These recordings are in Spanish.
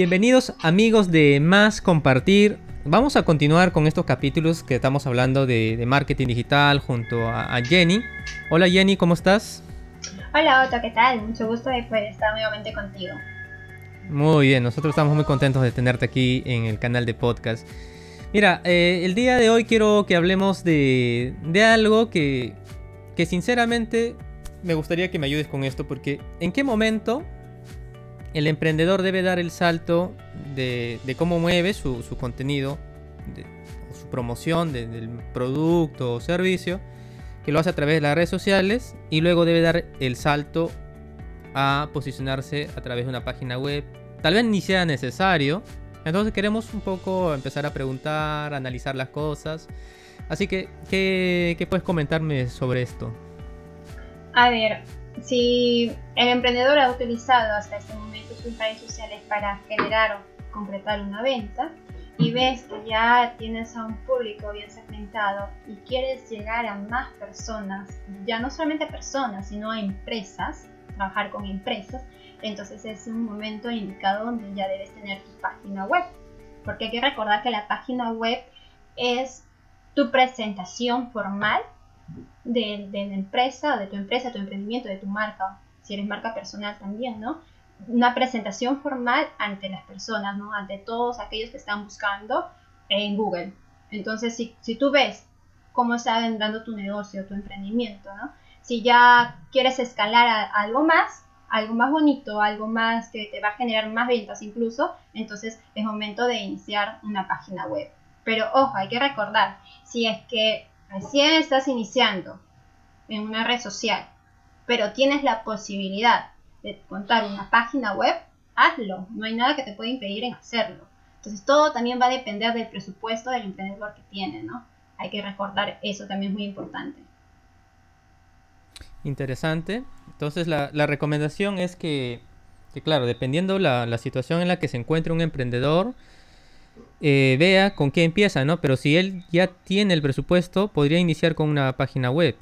Bienvenidos amigos de Más Compartir. Vamos a continuar con estos capítulos que estamos hablando de, marketing digital junto a, Jenny. Hola Jenny, ¿cómo estás? Hola Otto, ¿qué tal? Mucho gusto de poder estar nuevamente contigo. Muy bien, nosotros estamos muy contentos de tenerte aquí en el canal de podcast. Mira, eh, el día de hoy quiero que hablemos de, algo que, que sinceramente me gustaría que me ayudes con esto, porque ¿en qué momento el emprendedor debe dar el salto de, cómo mueve su, contenido, de, su promoción del producto o servicio, que lo hace a través de las redes sociales, y luego debe dar el salto a posicionarse a través de una página web. Tal vez ni sea necesario. Entonces queremos un poco empezar a preguntar, analizar las cosas. Así que, ¿qué, qué puedes comentarme sobre esto? A ver, si el emprendedor ha utilizado hasta este momento sus redes sociales para generar o concretar una venta y ves que ya tienes a un público bien segmentado y quieres llegar a más personas, ya no solamente personas, sino a empresas, trabajar con empresas, entonces es un momento indicado donde ya debes tener tu página web. Porque hay que recordar que la página web es tu presentación formal de, la empresa, de tu empresa, tu emprendimiento, de tu marca, si eres marca personal también, ¿no? Una presentación formal ante las personas, ¿no? Ante todos aquellos que están buscando en Google. Entonces, si, si tú ves cómo está dando tu negocio, tu emprendimiento, ¿no? Si ya quieres escalar algo más, algo más bonito, algo más que te va a generar más ventas incluso, entonces es momento de iniciar una página web. Pero ojo, hay que recordar, si es que recién estás iniciando en una red social, pero tienes la posibilidad de contar una página web, hazlo. No hay nada que te pueda impedir en hacerlo. Entonces todo también va a depender del presupuesto del emprendedor que tiene, ¿no? Hay que recordar eso también es muy importante. Interesante. Entonces la, recomendación es que, claro, dependiendo la, la situación en la que se encuentre un emprendedor, eh, vea con qué empieza, ¿no? Pero si él ya tiene el presupuesto, podría iniciar con una página web.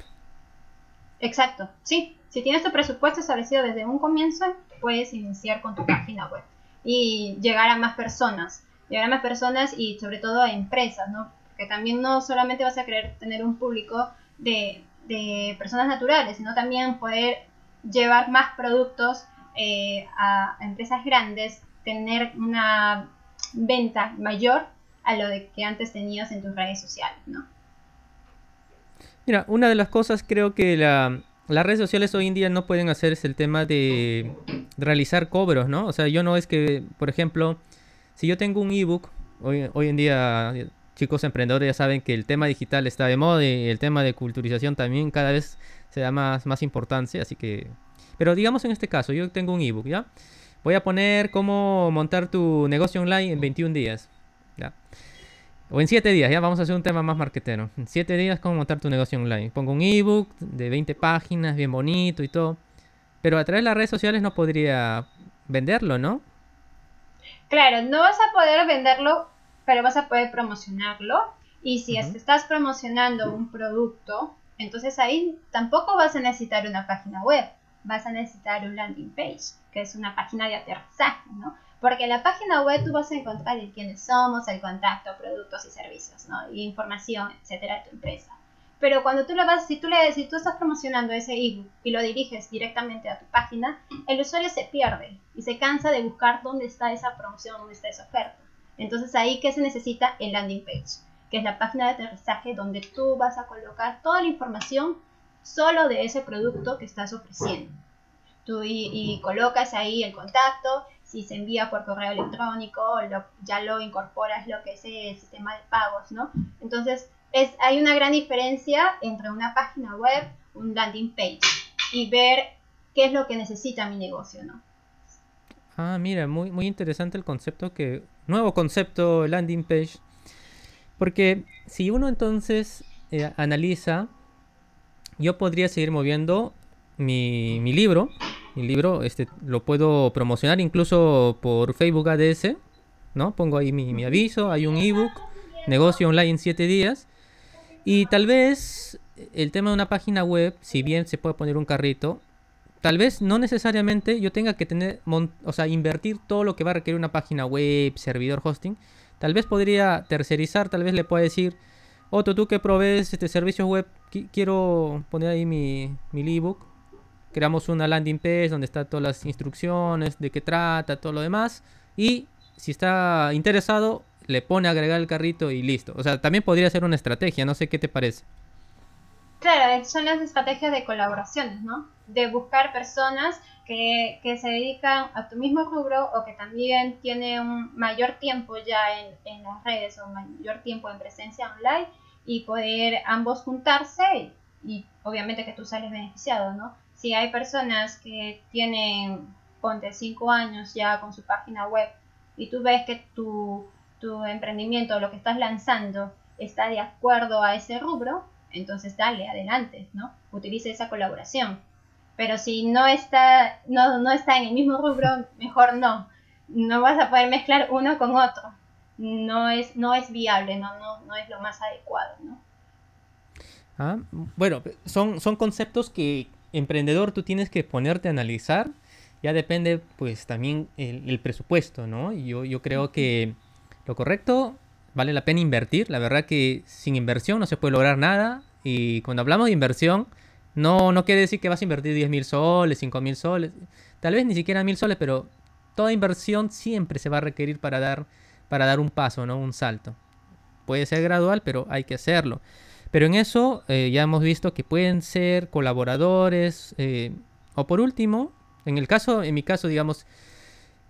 Exacto, sí. Si tienes tu presupuesto establecido desde un comienzo, puedes iniciar con tu página web y llegar a más personas. Llegar a más personas y sobre todo a empresas, ¿no? Porque también no solamente vas a querer tener un público de, personas naturales, sino también poder llevar más productos eh, a empresas grandes, tener una venta mayor a lo de que antes tenías en tus redes sociales, ¿no? Mira, una de las cosas creo que las redes sociales hoy en día no pueden hacer es el tema de realizar cobros, ¿no? O sea, yo no es que, por ejemplo, si yo tengo un ebook, hoy, hoy en día chicos emprendedores ya saben que el tema digital está de moda y el tema de culturización también cada vez se da más, más importancia, así que... Pero digamos en este caso, yo tengo un ebook, ¿ya? Voy a poner cómo montar tu negocio online en 21 días. ¿ya? O en 7 días, ya vamos a hacer un tema más marketero. En 7 días, cómo montar tu negocio online. Pongo un ebook de 20 páginas, bien bonito y todo. Pero a través de las redes sociales no podría venderlo, ¿no? Claro, no vas a poder venderlo, pero vas a poder promocionarlo. Y si estás promocionando un producto, entonces ahí tampoco vas a necesitar una página web vas a necesitar un landing page, que es una página de aterrizaje, ¿no? Porque en la página web tú vas a encontrar el quiénes somos, el contacto, productos y servicios, ¿no? Y información, etcétera, de tu empresa. Pero cuando tú lo vas, si tú, le, si tú estás promocionando ese ebook y lo diriges directamente a tu página, el usuario se pierde y se cansa de buscar dónde está esa promoción, dónde está esa oferta. Entonces ahí, ¿qué se necesita? El landing page, que es la página de aterrizaje donde tú vas a colocar toda la información solo de ese producto que estás ofreciendo. Tú y, colocas ahí el contacto, si se envía por correo electrónico, ya lo incorporas lo que es el sistema de pagos, ¿no? Entonces, es, hay una gran diferencia entre una página web, un landing page y ver qué es lo que necesita mi negocio, ¿no? Ah, mira, muy, muy interesante el concepto que... Nuevo concepto landing page. Porque si uno entonces eh, analiza yo podría seguir moviendo mi, libro. Mi libro este, lo puedo promocionar incluso por Facebook ADS. ¿no? Pongo ahí mi, aviso, hay un ebook, negocio online en 7 días. Y tal vez el tema de una página web, si bien se puede poner un carrito, tal vez no necesariamente yo tenga que tener, o sea, invertir todo lo que va a requerir una página web, servidor, hosting. Tal vez podría tercerizar, tal vez le pueda decir, Otto, tú que provees este servicio web, quiero poner ahí mi, mi ebook. Creamos una landing page donde están todas las instrucciones, de qué trata, todo lo demás. Y si está interesado, le pone a agregar el carrito y listo. O sea, también podría ser una estrategia, no sé qué te parece. Claro, son las estrategias de colaboraciones, ¿no? De buscar personas que, que, se dedican a tu mismo rubro o que también tienen un mayor tiempo ya en, en, las redes o mayor tiempo en presencia online y poder ambos juntarse y, obviamente que tú sales beneficiado, ¿no? Si hay personas que tienen, ponte, 5 años ya con su página web y tú ves que tu, tu emprendimiento, lo que estás lanzando, está de acuerdo a ese rubro, entonces dale, adelante, ¿no? Utilice esa colaboración. Pero si no está, no, no está en el mismo rubro, mejor no. No vas a poder mezclar uno con otro. No es, no es viable, no, no, no es lo más adecuado, ¿no? Ah, bueno, son, son conceptos que emprendedor tú tienes que ponerte a analizar. Ya depende, pues, también el, presupuesto, ¿no? Yo, yo creo que lo correcto vale la pena invertir. La verdad que sin inversión no se puede lograr nada. Y cuando hablamos de inversión, no, no quiere decir que vas a invertir 10 mil soles, 5 mil soles, tal vez ni siquiera mil soles, pero toda inversión siempre se va a requerir para dar, para dar un paso, ¿no? Un salto. Puede ser gradual, pero hay que hacerlo. Pero en eso eh, ya hemos visto que pueden ser colaboradores. Eh, o por último, en el caso, en mi caso, digamos,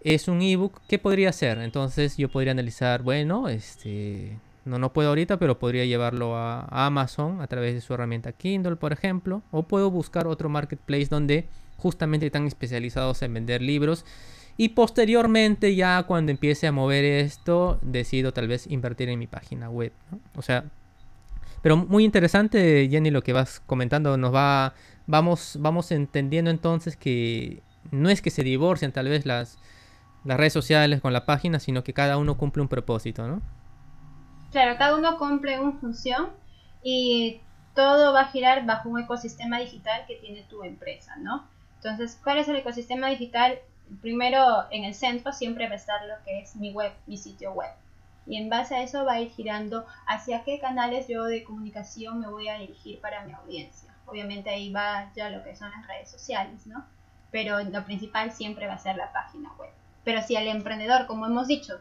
es un ebook, ¿qué podría ser? Entonces yo podría analizar, bueno, este, no, no puedo ahorita, pero podría llevarlo a, Amazon a través de su herramienta Kindle, por ejemplo, o puedo buscar otro marketplace donde justamente están especializados en vender libros. Y posteriormente, ya cuando empiece a mover esto, decido tal vez invertir en mi página web. O sea, pero muy interesante, Jenny, lo que vas comentando. Nos va, vamos, vamos entendiendo entonces que no es que se divorcien tal vez las, las redes sociales con la página, sino que cada uno cumple un propósito, ¿no? Claro, cada uno cumple una función y todo va a girar bajo un ecosistema digital que tiene tu empresa, ¿no? Entonces, ¿cuál es el ecosistema digital? Primero, en el centro siempre va a estar lo que es mi web, mi sitio web. Y en base a eso va a ir girando hacia qué canales yo de comunicación me voy a dirigir para mi audiencia. Obviamente ahí va ya lo que son las redes sociales, ¿no? Pero lo principal siempre va a ser la página web. Pero si el emprendedor, como hemos dicho,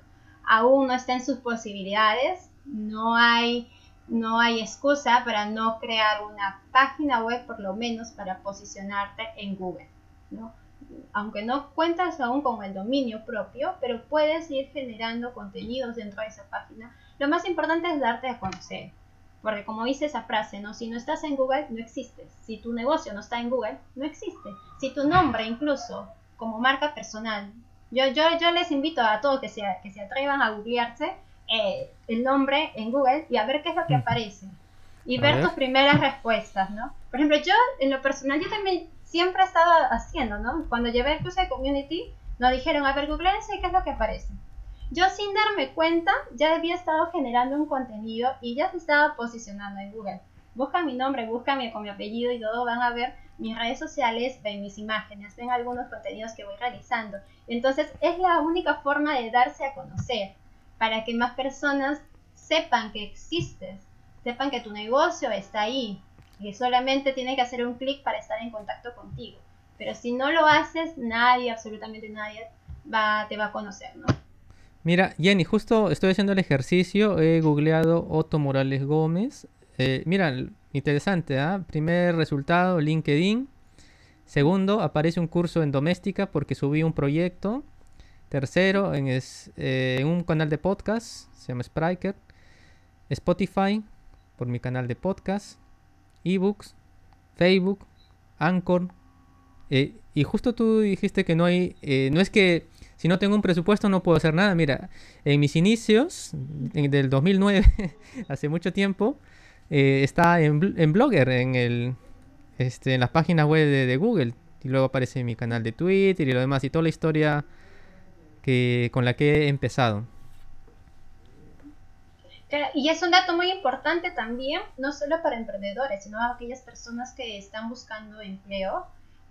aún no está en sus posibilidades, no hay, no hay excusa para no crear una página web, por lo menos para posicionarte en Google. ¿no? Aunque no cuentas aún con el dominio propio, pero puedes ir generando contenidos dentro de esa página. Lo más importante es darte a conocer. Porque como dice esa frase, ¿no? Si no estás en Google, no existes. Si tu negocio no está en Google, no existe. Si tu nombre incluso como marca personal yo, yo, yo les invito a todos que se, que se atrevan a googlearse eh, el nombre en Google y a ver qué es lo que aparece. Y ver, tus primeras respuestas, ¿no? Por ejemplo, yo en lo personal, yo también siempre he estado haciendo, ¿no? Cuando llevé el curso de community, nos dijeron, a ver, googleense qué es lo que aparece. Yo sin darme cuenta, ya había estado generando un contenido y ya se estaba posicionando en Google. Buscan mi nombre, buscan con mi apellido y todo, van a ver mis redes sociales, ven mis imágenes, ven algunos contenidos que voy realizando. Entonces es la única forma de darse a conocer para que más personas sepan que existes, sepan que tu negocio está ahí, que solamente tiene que hacer un clic para estar en contacto contigo. Pero si no lo haces, nadie, absolutamente nadie, va, te va a conocer, ¿no? Mira, Jenny, justo estoy haciendo el ejercicio, he googleado Otto Morales Gómez. Eh, mira, interesante, ¿ah? Primer resultado, LinkedIn. Segundo, aparece un curso en doméstica porque subí un proyecto. Tercero, en, eh, un canal de podcast, se llama Spriker. Spotify, por mi canal de podcast. Ebooks, Facebook, Anchor. Eh, y justo tú dijiste que no hay, eh, no es que si no tengo un presupuesto no puedo hacer nada. Mira, en mis inicios, en, del 2009, hace mucho tiempo, está en, en Blogger, en el este, en las páginas web de, Google. Y luego aparece mi canal de Twitter y lo demás. Y toda la historia que, con la que he empezado. Y es un dato muy importante también, no solo para emprendedores, sino para aquellas personas que están buscando empleo.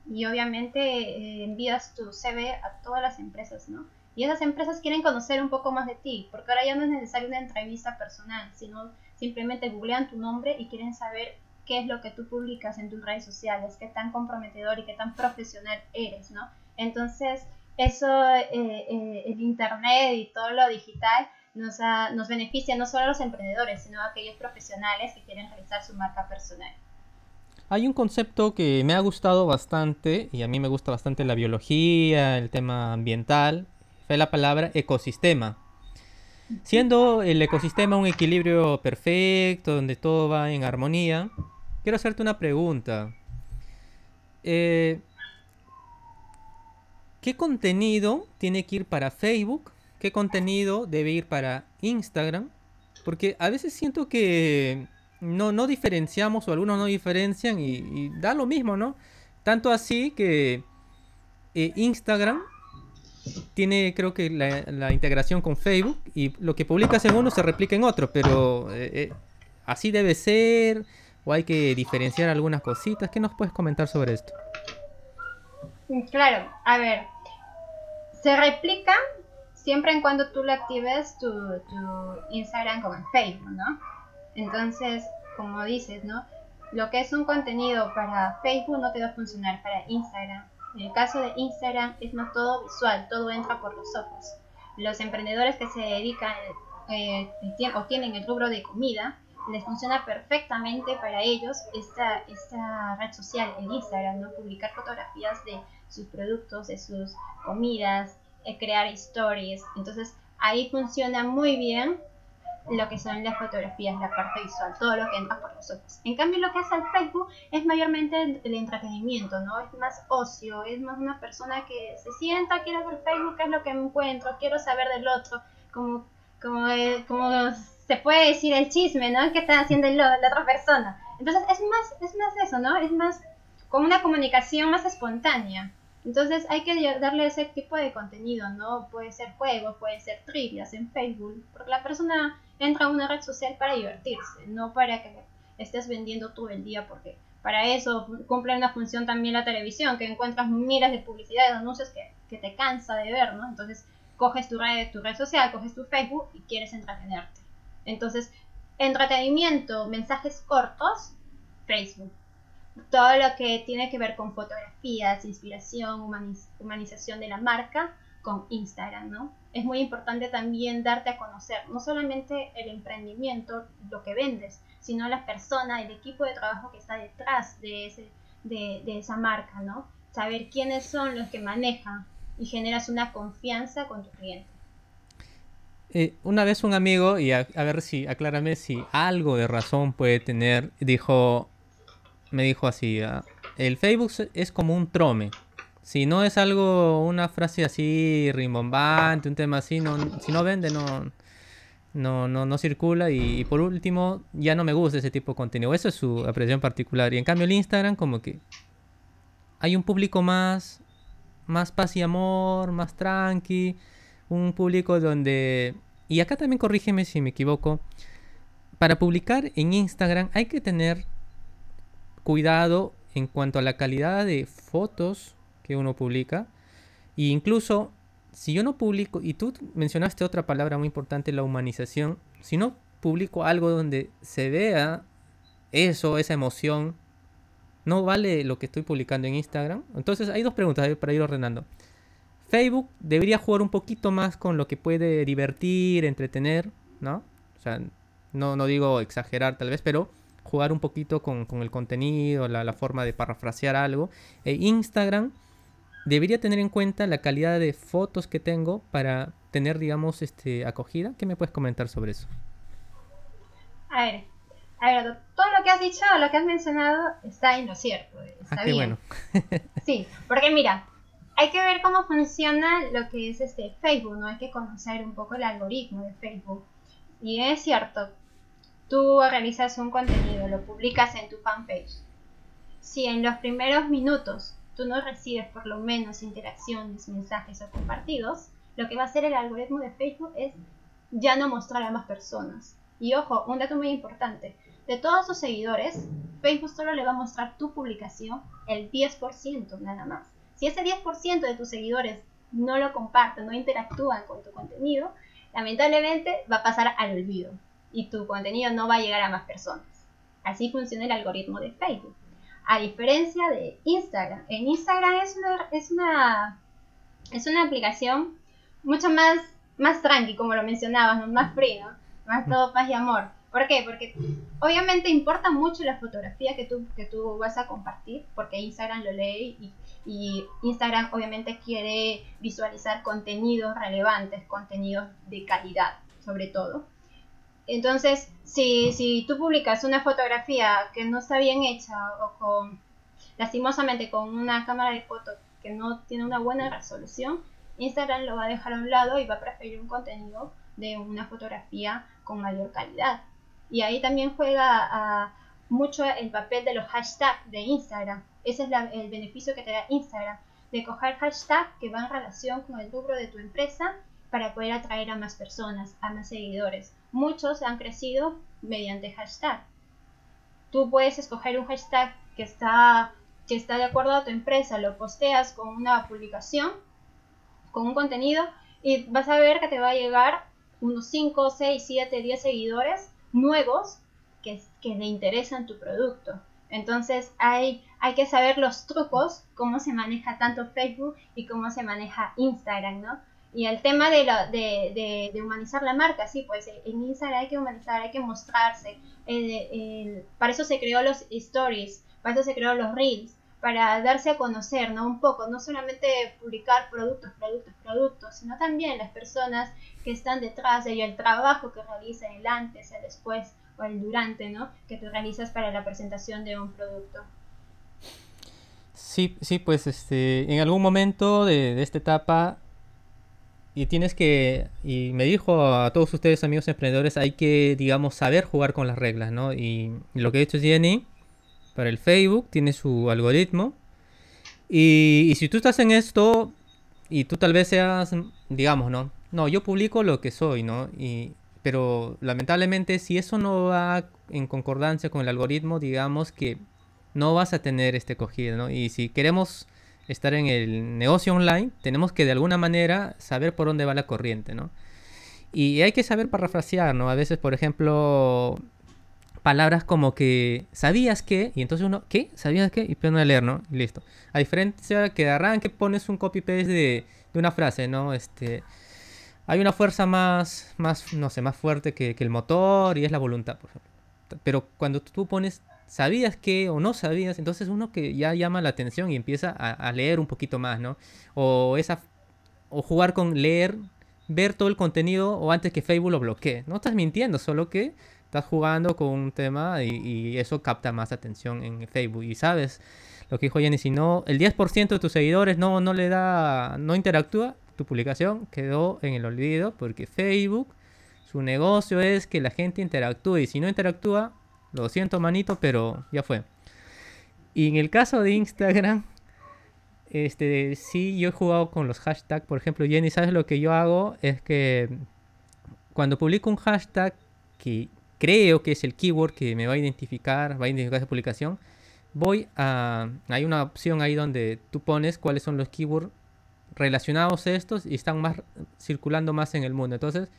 y obviamente eh, envías tu CV a todas las empresas, ¿no? Y esas empresas quieren conocer un poco más de ti, porque ahora ya no es necesario una entrevista personal, sino simplemente googlean tu nombre y quieren saber qué es lo que tú publicas en tus redes sociales, qué tan comprometedor y qué tan profesional eres, ¿no? Entonces, eso, eh, eh, el Internet y todo lo digital nos, beneficia no solo a los emprendedores, sino a aquellos profesionales que quieren realizar su marca personal. Hay un concepto que me ha gustado bastante, y a mí me gusta bastante la biología, el tema ambiental, fue la palabra ecosistema. Siendo el ecosistema un equilibrio perfecto, donde todo va en armonía, quiero hacerte una pregunta. Eh, ¿Qué contenido tiene que ir para Facebook? ¿Qué contenido debe ir para Instagram? Porque a veces siento que no, no diferenciamos o algunos no diferencian y, da lo mismo, ¿no? Tanto así que eh, Instagram tiene creo que la, integración con Facebook y lo que publicas en uno se replica en otro, pero eh, eh, así debe ser o hay que diferenciar algunas cositas. ¿Qué nos puedes comentar sobre esto? Claro, a ver, se replica siempre en cuando tú le actives tu, Instagram como en Facebook, ¿no? Entonces, como dices, ¿no? Lo que es un contenido para Facebook no te va a funcionar para Instagram. En el caso de Instagram es más todo visual, todo entra por los ojos. Los emprendedores que se dedican eh, o tienen el rubro de comida, les funciona perfectamente para ellos esta, esta red social, en Instagram, ¿no? Publicar fotografías de sus productos, de sus comidas, crear stories. Entonces ahí funciona muy bien lo que son las fotografías, la parte visual, todo lo que entra por los ojos. En cambio, lo que hace el Facebook es mayormente el entretenimiento, ¿no? Es más ocio, es más una persona que se sienta, quiero ver Facebook, qué es lo que encuentro, quiero saber del otro, como, como, eh, como se puede decir el chisme, ¿no? ¿Qué está haciendo la otra persona? Entonces, es más, es más eso, ¿no? Es más como una comunicación más espontánea. Entonces hay que darle ese tipo de contenido, ¿no? Puede ser juegos, puede ser trivias en Facebook, porque la persona entra a una red social para divertirse, no para que estés vendiendo todo el día, porque para eso cumple una función también la televisión, que encuentras miles de publicidades, anuncios que, que te cansa de ver, ¿no? Entonces coges tu red, tu red social, coges tu Facebook y quieres entretenerte. Entonces, entretenimiento, mensajes cortos, Facebook. Todo lo que tiene que ver con fotografías, inspiración, humanización de la marca, con Instagram, ¿no? Es muy importante también darte a conocer, no solamente el emprendimiento, lo que vendes, sino la persona, el equipo de trabajo que está detrás de, ese, de, esa marca, ¿no? Saber quiénes son los que manejan y generas una confianza con tu cliente. Eh, una vez un amigo, y a, a, ver si, aclárame si algo de razón puede tener, dijo, me dijo así, ah, el Facebook es como un trome. Si no es algo, una frase así rimbombante, un tema así, no, si no vende, no, no, no, no circula. Y, por último, ya no me gusta ese tipo de contenido. Eso es su apreciación particular. Y en cambio el Instagram como que hay un público más, más paz y amor, más tranqui. Un público donde... Y acá también corrígeme si me equivoco. Para publicar en Instagram hay que tener cuidado en cuanto a la calidad de fotos que uno publica. E incluso si yo no publico, y tú mencionaste otra palabra muy importante, la humanización, si no publico algo donde se vea eso, esa emoción, no vale lo que estoy publicando en Instagram. Entonces hay dos preguntas para ir ordenando. Facebook debería jugar un poquito más con lo que puede divertir, entretener, ¿no? O sea, no, no digo exagerar tal vez, pero jugar un poquito con, el contenido, la, la, forma de parafrasear algo. E Instagram debería tener en cuenta la calidad de fotos que tengo para tener, digamos, este, acogida. ¿Qué me puedes comentar sobre eso? A ver, a ver, todo lo que has dicho, lo que has mencionado, está en lo cierto. Está ah, qué bueno. sí, porque mira, hay que ver cómo funciona lo que es este Facebook, ¿no? Hay que conocer un poco el algoritmo de Facebook. Y es cierto, tú realizas un contenido, lo publicas en tu fanpage. Si en los primeros minutos tú no recibes por lo menos interacciones, mensajes o compartidos, lo que va a hacer el algoritmo de Facebook es ya no mostrar a más personas. Y ojo, un dato muy importante. De todos tus seguidores, Facebook solo le va a mostrar tu publicación el 10% nada más. Si ese 10% de tus seguidores no lo comparten, no interactúan con tu contenido, lamentablemente va a pasar al olvido y tu contenido no va a llegar a más personas. Así funciona el algoritmo de Facebook. A diferencia de Instagram. En Instagram es una, es una, es una aplicación mucho más, más tranqui, como lo mencionabas, más free, Más todo paz y amor. ¿Por qué? Porque obviamente importa mucho la fotografía que tú, que tú vas a compartir, porque Instagram lo lee y, y Instagram obviamente quiere visualizar contenidos relevantes, contenidos de calidad, sobre todo. Entonces, si, si tú publicas una fotografía que no está bien hecha o con, lastimosamente, con una cámara de fotos que no tiene una buena resolución, Instagram lo va a dejar a un lado y va a preferir un contenido de una fotografía con mayor calidad. Y ahí también juega mucho el papel de los hashtags de Instagram. Ese es el beneficio que te da Instagram, de coger hashtags que van en relación con el rubro de tu empresa para poder atraer a más personas, a más seguidores. Muchos han crecido mediante hashtag. Tú puedes escoger un hashtag que está, que está de acuerdo a tu empresa, lo posteas con una publicación, con un contenido, y vas a ver que te va a llegar unos 5, 6, 7, 10 seguidores nuevos que, que le interesan tu producto. Entonces hay, hay que saber los trucos, cómo se maneja tanto Facebook y cómo se maneja Instagram, ¿no? Y el tema de, de, de, humanizar la marca, sí, pues en Instagram hay que humanizar, hay que mostrarse. para eso se creó los stories, para eso se creó los reels, para darse a conocer, ¿no? Un poco, no solamente publicar productos, productos, productos, sino también las personas que están detrás de ello, el trabajo que realizan, el antes, el después o el durante, ¿no? Que tú realizas para la presentación de un producto. Sí, sí, pues este, en algún momento de, de esta etapa y tienes que, y me dijo a todos ustedes amigos emprendedores, hay que, digamos, saber jugar con las reglas, ¿no? Y, lo que ha hecho Jenny para el Facebook tiene su algoritmo. Y, si tú estás en esto y tú tal vez seas, digamos, ¿no? No, yo publico lo que soy, ¿no? Y, pero lamentablemente si eso no va en concordancia con el algoritmo, digamos que no vas a tener este cogido, ¿no? Y si queremos estar en el negocio online, tenemos que de alguna manera saber por dónde va la corriente, ¿no? Y hay que saber parafrasear, ¿no? A veces, por ejemplo, palabras como que ¿sabías que? Y entonces uno, ¿qué? ¿Sabías qué? Y pone a leer, ¿no? Y listo. A diferencia que de arranque pones un copy-paste de, de, una frase, ¿no? Este, hay una fuerza más, más, no sé, más fuerte que, que el motor y es la voluntad, por ejemplo. Pero cuando tú pones ¿Sabías que o no sabías? Entonces uno que ya llama la atención y empieza a, leer un poquito más, ¿no? O, esa, o jugar con leer, ver todo el contenido o antes que Facebook lo bloquee. No estás mintiendo, solo que estás jugando con un tema y, eso capta más atención en Facebook. Y sabes lo que dijo Jenny, si no, el 10% de tus seguidores no, no le da, no interactúa, tu publicación quedó en el olvido porque Facebook, su negocio es que la gente interactúe y si no interactúa, lo siento, manito, pero ya fue. Y en el caso de Instagram, este, sí, yo he jugado con los hashtags. Por ejemplo, Jenny, ¿sabes lo que yo hago? Es que cuando publico un hashtag que creo que es el keyword que me va a identificar, va a identificar esa publicación, voy a... Hay una opción ahí donde tú pones cuáles son los keywords relacionados a estos y están más circulando más en el mundo. Entonces,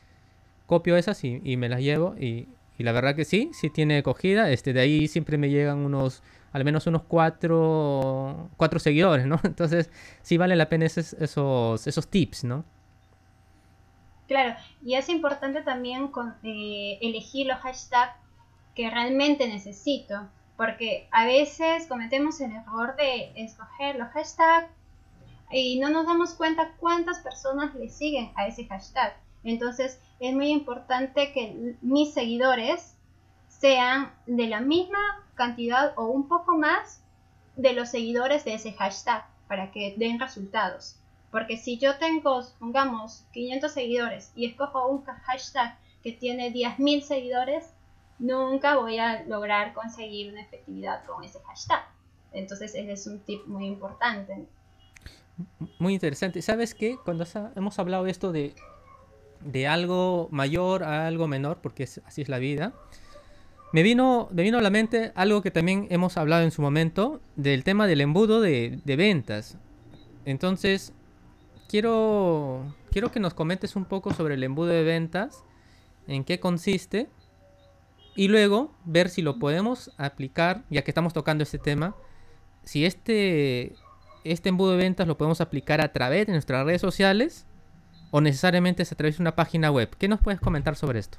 copio esas y, y me las llevo y y la verdad que sí, sí tiene acogida. Este, de ahí siempre me llegan unos, al menos unos cuatro, cuatro seguidores, ¿no? Entonces sí vale la pena esos, esos, esos tips, ¿no? Claro, y es importante también eh, elegir los hashtags que realmente necesito, porque a veces cometemos el error de escoger los hashtags y no nos damos cuenta cuántas personas le siguen a ese hashtag. Entonces es muy importante que mis seguidores sean de la misma cantidad o un poco más de los seguidores de ese hashtag para que den resultados. Porque si yo tengo, pongamos, 500 seguidores y escojo un hashtag que tiene 10.000 seguidores, nunca voy a lograr conseguir una efectividad con ese hashtag. Entonces ese es un tip muy importante. Muy interesante. ¿Sabes qué? Cuando hemos hablado de esto de de algo mayor a algo menor, porque así es la vida, me vino, me vino a la mente algo que también hemos hablado en su momento, del tema del embudo de, de ventas. Entonces, quiero, quiero que nos comentes un poco sobre el embudo de ventas, en qué consiste, y luego ver si lo podemos aplicar, ya que estamos tocando este tema, si este, este embudo de ventas lo podemos aplicar a través de nuestras redes sociales o necesariamente es a través de una página web. ¿Qué nos puedes comentar sobre esto?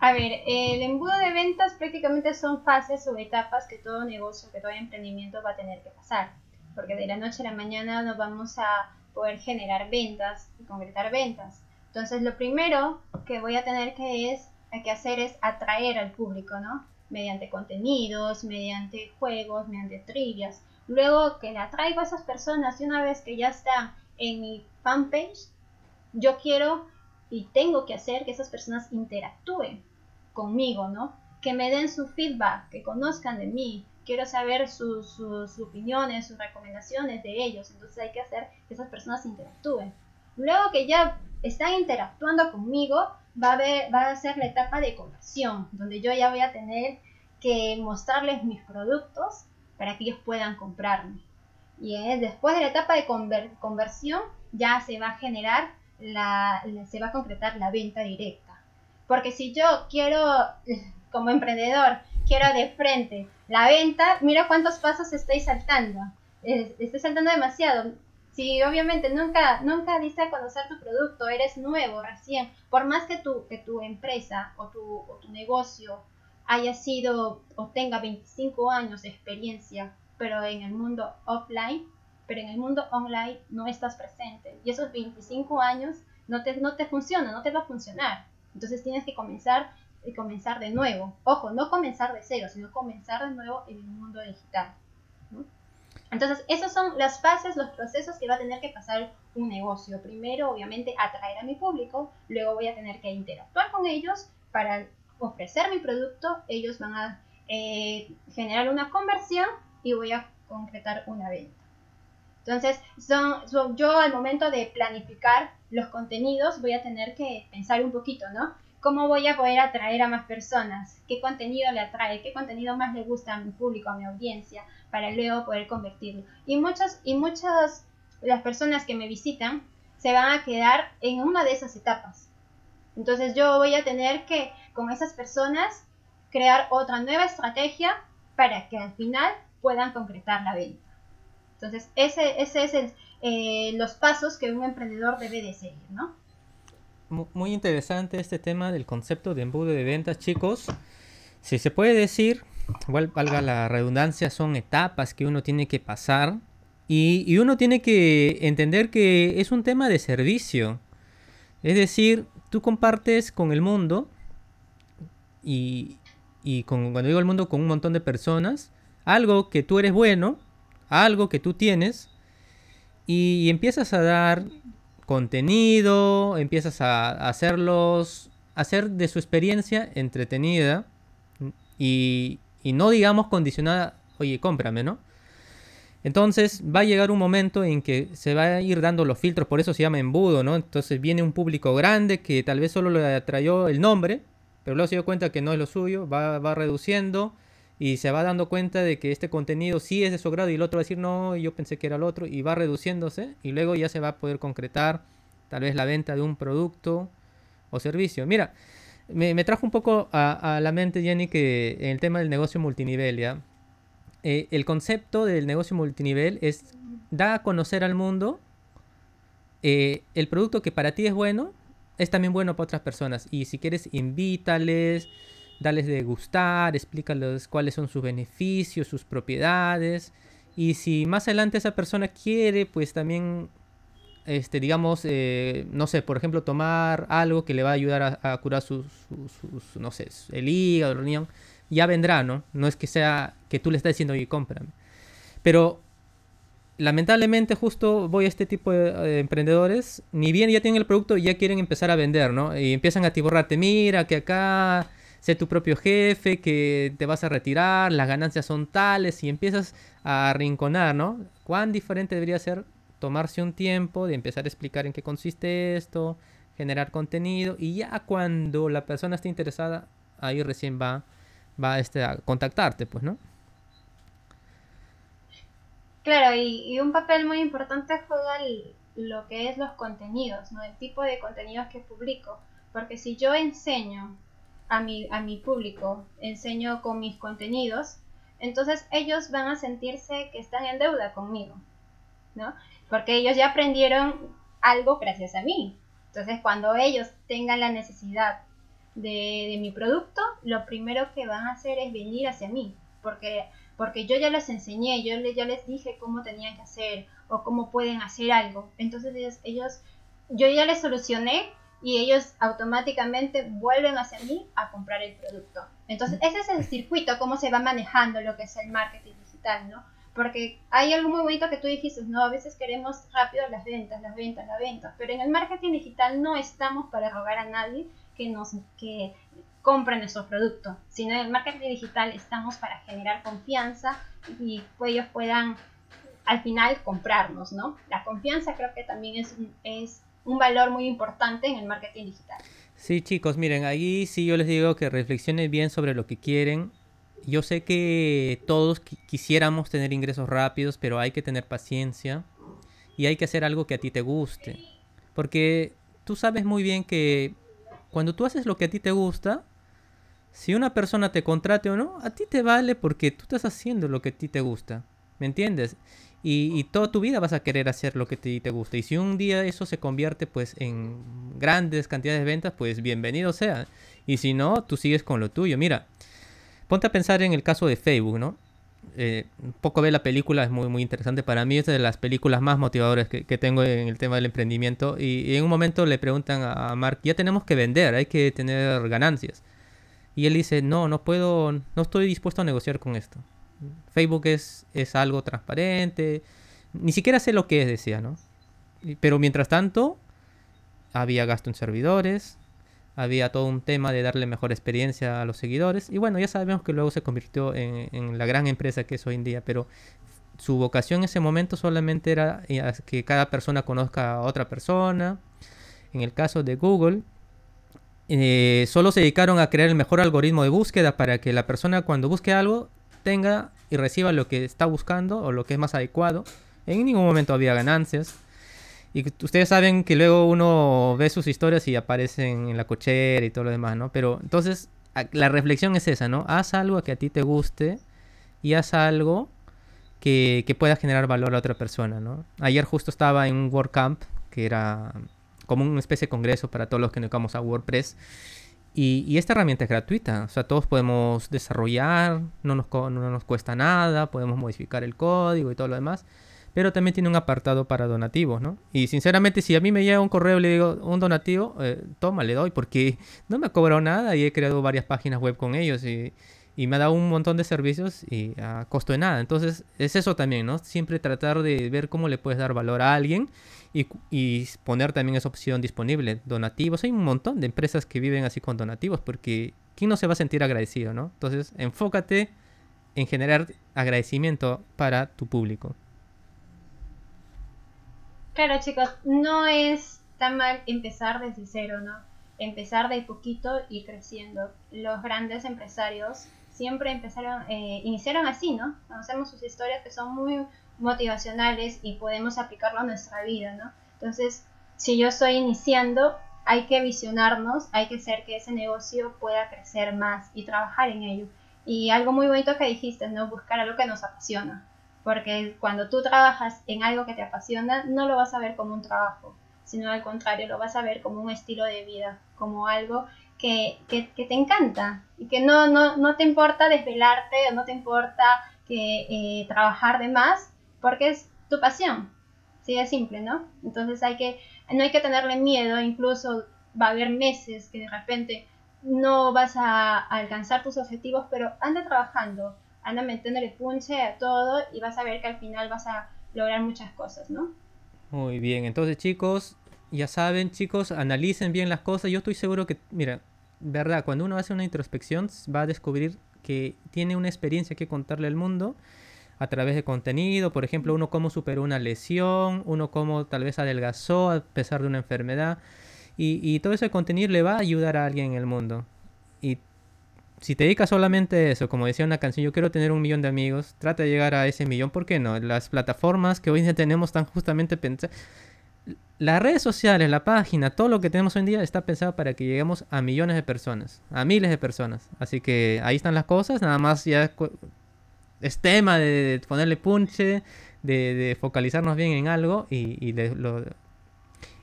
A ver, el embudo de ventas prácticamente son fases o etapas que todo negocio, que todo emprendimiento va a tener que pasar. Porque de la noche a la mañana no vamos a poder generar ventas y concretar ventas. Entonces lo primero que voy a tener que, es, que hacer es atraer al público, ¿no? Mediante contenidos, mediante juegos, mediante trivias. Luego que le atraigo a esas personas y una vez que ya están en mi fanpage, yo quiero y tengo que hacer que esas personas interactúen conmigo, ¿no? Que me den su feedback, que conozcan de mí. Quiero saber sus, opiniones, sus recomendaciones de ellos. Entonces hay que hacer que esas personas interactúen. Luego que ya están interactuando conmigo, va a, va a ser la etapa de conversión, donde yo ya voy a tener que mostrarles mis productos para que ellos puedan comprarme. Y después de la etapa de conversión ya se va a generar la, se va a concretar la venta directa. Porque si yo quiero, como emprendedor, quiero de frente la venta, mira cuántos pasos estoy saltando. Estoy saltando demasiado. Si obviamente nunca, nunca diste a conocer tu producto, eres nuevo recién, por más que tu, que tu empresa o tu, o tu negocio haya sido o tenga 25 años de experiencia, pero en el mundo offline, pero en el mundo online no estás presente. Y esos 25 años no te, no te funciona, no te va a funcionar. Entonces tienes que comenzar y comenzar de nuevo. Ojo, no comenzar de cero, sino comenzar de nuevo en el mundo digital. Entonces, esas son las fases, los procesos que va a tener que pasar un negocio. Primero, obviamente, atraer a mi público, luego voy a tener que interactuar con ellos para ofrecer mi producto, ellos van a eh, generar una conversión y voy a concretar una venta. Entonces, son, yo al momento de planificar los contenidos voy a tener que pensar un poquito, ¿no? ¿Cómo voy a poder atraer a más personas? ¿Qué contenido le atrae? ¿Qué contenido más le gusta a mi público, a mi audiencia? Para luego poder convertirlo. Y muchas, y muchas las personas que me visitan se van a quedar en una de esas etapas. Entonces yo voy a tener que con esas personas crear otra nueva estrategia para que al final puedan concretar la venta. Entonces, ese, ese es el, eh, los pasos que un emprendedor debe de seguir, ¿no? Muy interesante este tema del concepto de embudo de ventas, chicos. Si se puede decir, igual valga la redundancia, son etapas que uno tiene que pasar y, y, uno tiene que entender que es un tema de servicio. Es decir, tú compartes con el mundo y, y con, cuando digo el mundo, con un montón de personas algo que tú eres bueno, algo que tú tienes, y, empiezas a dar contenido, empiezas a, hacerlos, hacer de su experiencia entretenida y, no digamos condicionada, oye, cómprame, ¿no? Entonces va a llegar un momento en que se va a ir dando los filtros, por eso se llama embudo, ¿no? Entonces viene un público grande que tal vez solo le atrayó el nombre, pero luego se dio cuenta que no es lo suyo, va, va reduciendo y se va dando cuenta de que este contenido sí es de su grado y el otro va a decir no, yo pensé que era el otro y va reduciéndose y luego ya se va a poder concretar tal vez la venta de un producto o servicio. Mira, me, trajo un poco a, la mente, Jenny, que el tema del negocio multinivel, ¿ya? Eh, el concepto del negocio multinivel es da a conocer al mundo eh, el producto que para ti es bueno, es también bueno para otras personas. Y si quieres, invítales, dales de gustar, explícales cuáles son sus beneficios, sus propiedades. Y si más adelante esa persona quiere, pues también, este, digamos, eh, no sé, por ejemplo, tomar algo que le va a ayudar a, curar sus, no sé, el hígado, el riñón, ya vendrá, ¿no? No es que sea que tú le estás diciendo, oye, cómprame. Pero lamentablemente justo voy a este tipo de, emprendedores, ni bien ya tienen el producto, ya quieren empezar a vender, ¿no? Y empiezan a tiborrarte, mira que acá sé tu propio jefe, que te vas a retirar, las ganancias son tales y empiezas a arrinconar, ¿no? ¿Cuán diferente debería ser tomarse un tiempo de empezar a explicar en qué consiste esto, generar contenido y ya cuando la persona esté interesada, ahí recién va, va este, a contactarte, pues, ¿no? Claro, y, un papel muy importante juega lo que es los contenidos, ¿no? El tipo de contenidos que publico. Porque si yo enseño a mi, a mi público, enseño con mis contenidos, entonces ellos van a sentirse que están en deuda conmigo, ¿no? Porque ellos ya aprendieron algo gracias a mí. Entonces, cuando ellos tengan la necesidad de, mi producto, lo primero que van a hacer es venir hacia mí, porque, porque yo ya les enseñé, yo, les, les dije cómo tenían que hacer o cómo pueden hacer algo. Entonces, ellos, ellos yo ya les solucioné y ellos automáticamente vuelven hacia mí a comprar el producto. Entonces, ese es el circuito, cómo se va manejando lo que es el marketing digital, ¿no? Porque hay algo muy bonito que tú dijiste, ¿no? A veces queremos rápido las ventas, las ventas, las ventas, pero en el marketing digital no estamos para rogar a nadie que nos que compren nuestro producto, sino en el marketing digital estamos para generar confianza y ellos puedan al final comprarnos, ¿no? La confianza creo que también es, es un valor muy importante en el marketing digital. Sí, chicos, miren, ahí sí yo les digo que reflexionen bien sobre lo que quieren yo sé que todos quisiéramos tener ingresos rápidos, pero hay que tener paciencia y hay que hacer algo que a ti te guste. Porque tú sabes muy bien que cuando tú haces lo que a ti te gusta, si una persona te contrate o no, a ti te vale porque tú estás haciendo lo que a ti te gusta. ¿Me entiendes? Y, toda tu vida vas a querer hacer lo que ti te gusta. Y si un día eso se convierte pues en grandes cantidades de ventas, pues bienvenido sea. Y si no, tú sigues con lo tuyo. Mira, Ponte a pensar en el caso de Facebook, ¿no? Eh, poco ver la película es muy, muy interesante. Para mí es de las películas más motivadoras que, tengo en el tema del emprendimiento. Y, en un momento le preguntan a Mark, ya tenemos que vender, hay que tener ganancias. Y él dice, no, no puedo, no estoy dispuesto a negociar con esto. Facebook es, es algo transparente. Ni siquiera sé lo que es, decía, ¿no? Pero mientras tanto, había gasto en servidores, había todo un tema de darle mejor experiencia a los seguidores. Y bueno, ya sabemos que luego se convirtió en, la gran empresa que es hoy en día, pero su vocación en ese momento solamente era eh, que cada persona conozca a otra persona. En el caso de Google, eh, solo se dedicaron a crear el mejor algoritmo de búsqueda para que la persona cuando busque algo tenga y reciba lo que está buscando o lo que es más adecuado. En ningún momento había ganancias. Y ustedes saben que luego uno ve sus historias y aparecen en la cochera y todo lo demás, ¿no? Pero entonces la reflexión es esa, ¿no? Haz algo que a ti te guste y haz algo que, pueda generar valor a otra persona, ¿no? Ayer justo estaba en un WordCamp, que era como una especie de congreso para todos los que nos dedicamos a WordPress. Y, y, esta herramienta es gratuita, o sea, todos podemos desarrollar, no nos, no nos cuesta nada, podemos modificar el código y todo lo demás pero también tiene un apartado para donativos, ¿no? Y sinceramente, si a mí me llega un correo y le digo un donativo, eh, toma, le doy, porque no me ha cobrado nada y he creado varias páginas web con ellos y, me ha dado un montón de servicios y a costo de nada. Entonces, es eso también, ¿no? Siempre tratar de ver cómo le puedes dar valor a alguien y, y poner también esa opción disponible. Donativos, hay un montón de empresas que viven así con donativos, porque ¿quién no se va a sentir agradecido, ¿no? Entonces, enfócate en generar agradecimiento para tu público. Claro, chicos, no es tan mal empezar desde cero, ¿no? Empezar de poquito y creciendo. Los grandes empresarios siempre empezaron, eh, iniciaron así, ¿no? Conocemos sus historias que son muy motivacionales y podemos aplicarlo a nuestra vida, ¿no? Entonces, si yo estoy iniciando, hay que visionarnos, hay que hacer que ese negocio pueda crecer más y trabajar en ello. Y algo muy bonito que dijiste, ¿no? Buscar algo que nos apasiona porque cuando tú trabajas en algo que te apasiona, no lo vas a ver como un trabajo, sino al contrario, lo vas a ver como un estilo de vida, como algo que, te encanta y que no, no, te importa desvelarte o no te importa que, eh, trabajar de más, porque es tu pasión. Sí, es simple, ¿no? Entonces hay que, no hay que tenerle miedo, incluso va a haber meses que de repente no vas a alcanzar tus objetivos, pero anda trabajando, anda metiéndole punche a todo y vas a ver que al final vas a lograr muchas cosas, ¿no? Muy bien, entonces chicos, ya saben chicos, analicen bien las cosas. Yo estoy seguro que, mira, verdad, cuando uno hace una introspección va a descubrir que tiene una experiencia que contarle al mundo. a través de contenido, por ejemplo, uno cómo superó una lesión, uno cómo tal vez adelgazó a pesar de una enfermedad. Y, todo ese contenido le va a ayudar a alguien en el mundo. Y si te dedicas solamente a eso, como decía una canción, yo quiero tener un millón de amigos, trata de llegar a ese millón, ¿por qué no? Las plataformas que hoy tenemos están justamente pensadas... Las redes sociales, la página, todo lo que tenemos hoy en día está pensado para que lleguemos a millones de personas, a miles de personas. Así que ahí están las cosas, nada más ya es tema de, ponerle punche, de, focalizarnos bien en algo y, lo,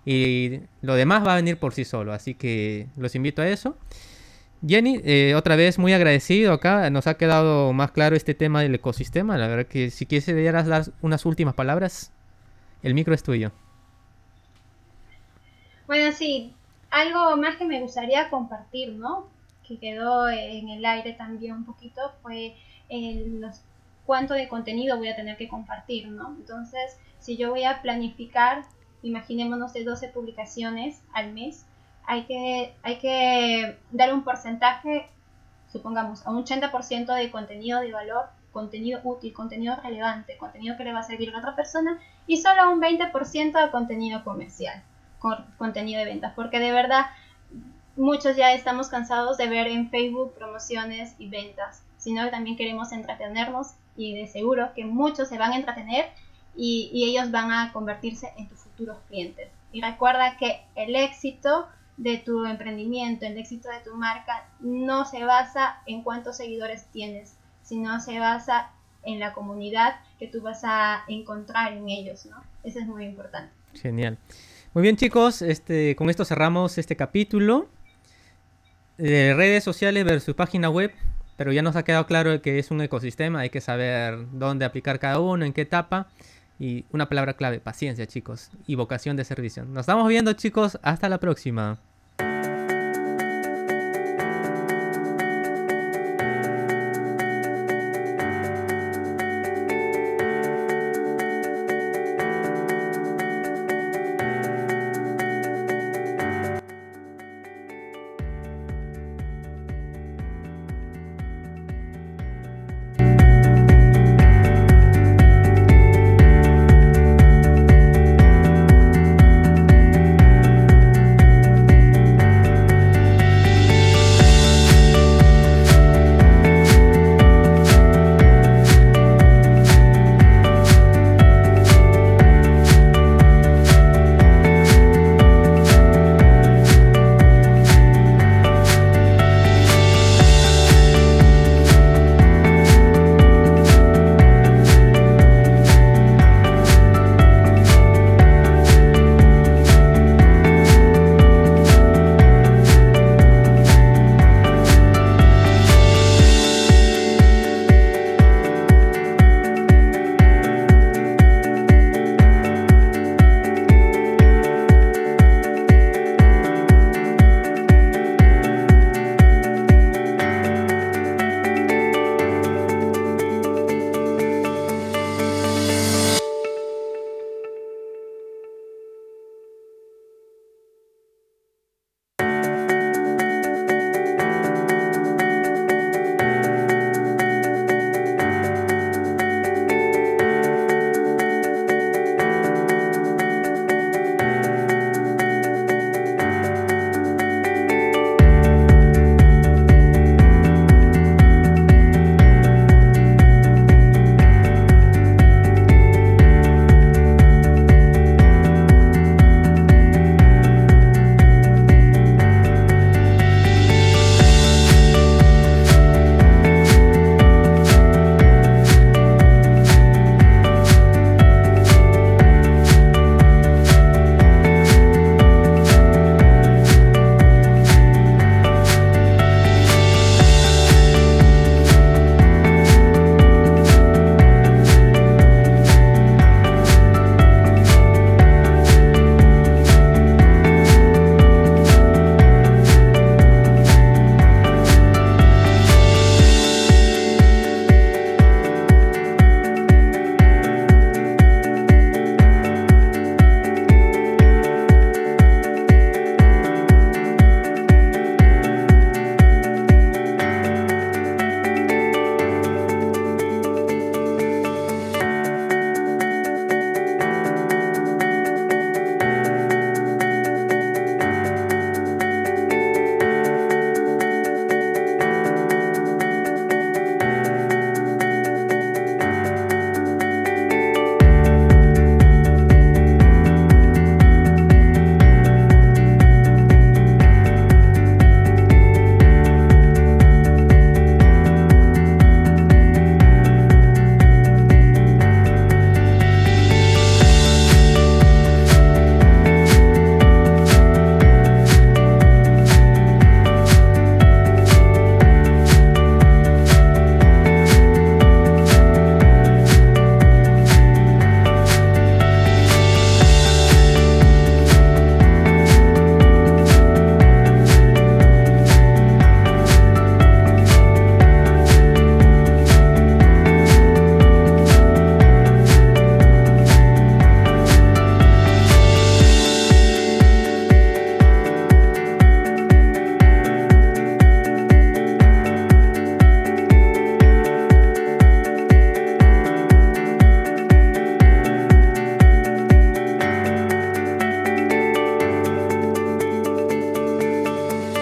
y lo demás va a venir por sí solo. Así que los invito a eso. Jenny, eh, otra vez muy agradecido acá. Nos ha quedado más claro este tema del ecosistema. La verdad que si quisieras dar unas últimas palabras, el micro es tuyo. Bueno, sí, algo más que me gustaría compartir, ¿no? Que quedó en el aire también un poquito fue el, los, cuánto de contenido voy a tener que compartir, ¿no? Entonces, si yo voy a planificar, imaginémonos de 12 publicaciones al mes, hay que, hay que dar un porcentaje, supongamos, a un 80% de contenido de valor, contenido útil, contenido relevante, contenido que le va a servir a otra persona, y solo un 20% de contenido comercial, contenido de ventas, porque de verdad muchos ya estamos cansados de ver en Facebook promociones y ventas, sino que también queremos entretenernos y de seguro que muchos se van a entretener y, y ellos van a convertirse en tus futuros clientes. Y recuerda que el éxito de tu emprendimiento, el éxito de tu marca, no se basa en cuántos seguidores tienes, sino se basa en la comunidad que tú vas a encontrar en ellos, ¿no? Eso es muy importante. Genial. Muy bien chicos, este, con esto cerramos este capítulo de redes sociales versus página web, pero ya nos ha quedado claro que es un ecosistema, hay que saber dónde aplicar cada uno, en qué etapa. Y una palabra clave, paciencia chicos, y vocación de servicio. Nos estamos viendo chicos, hasta la próxima.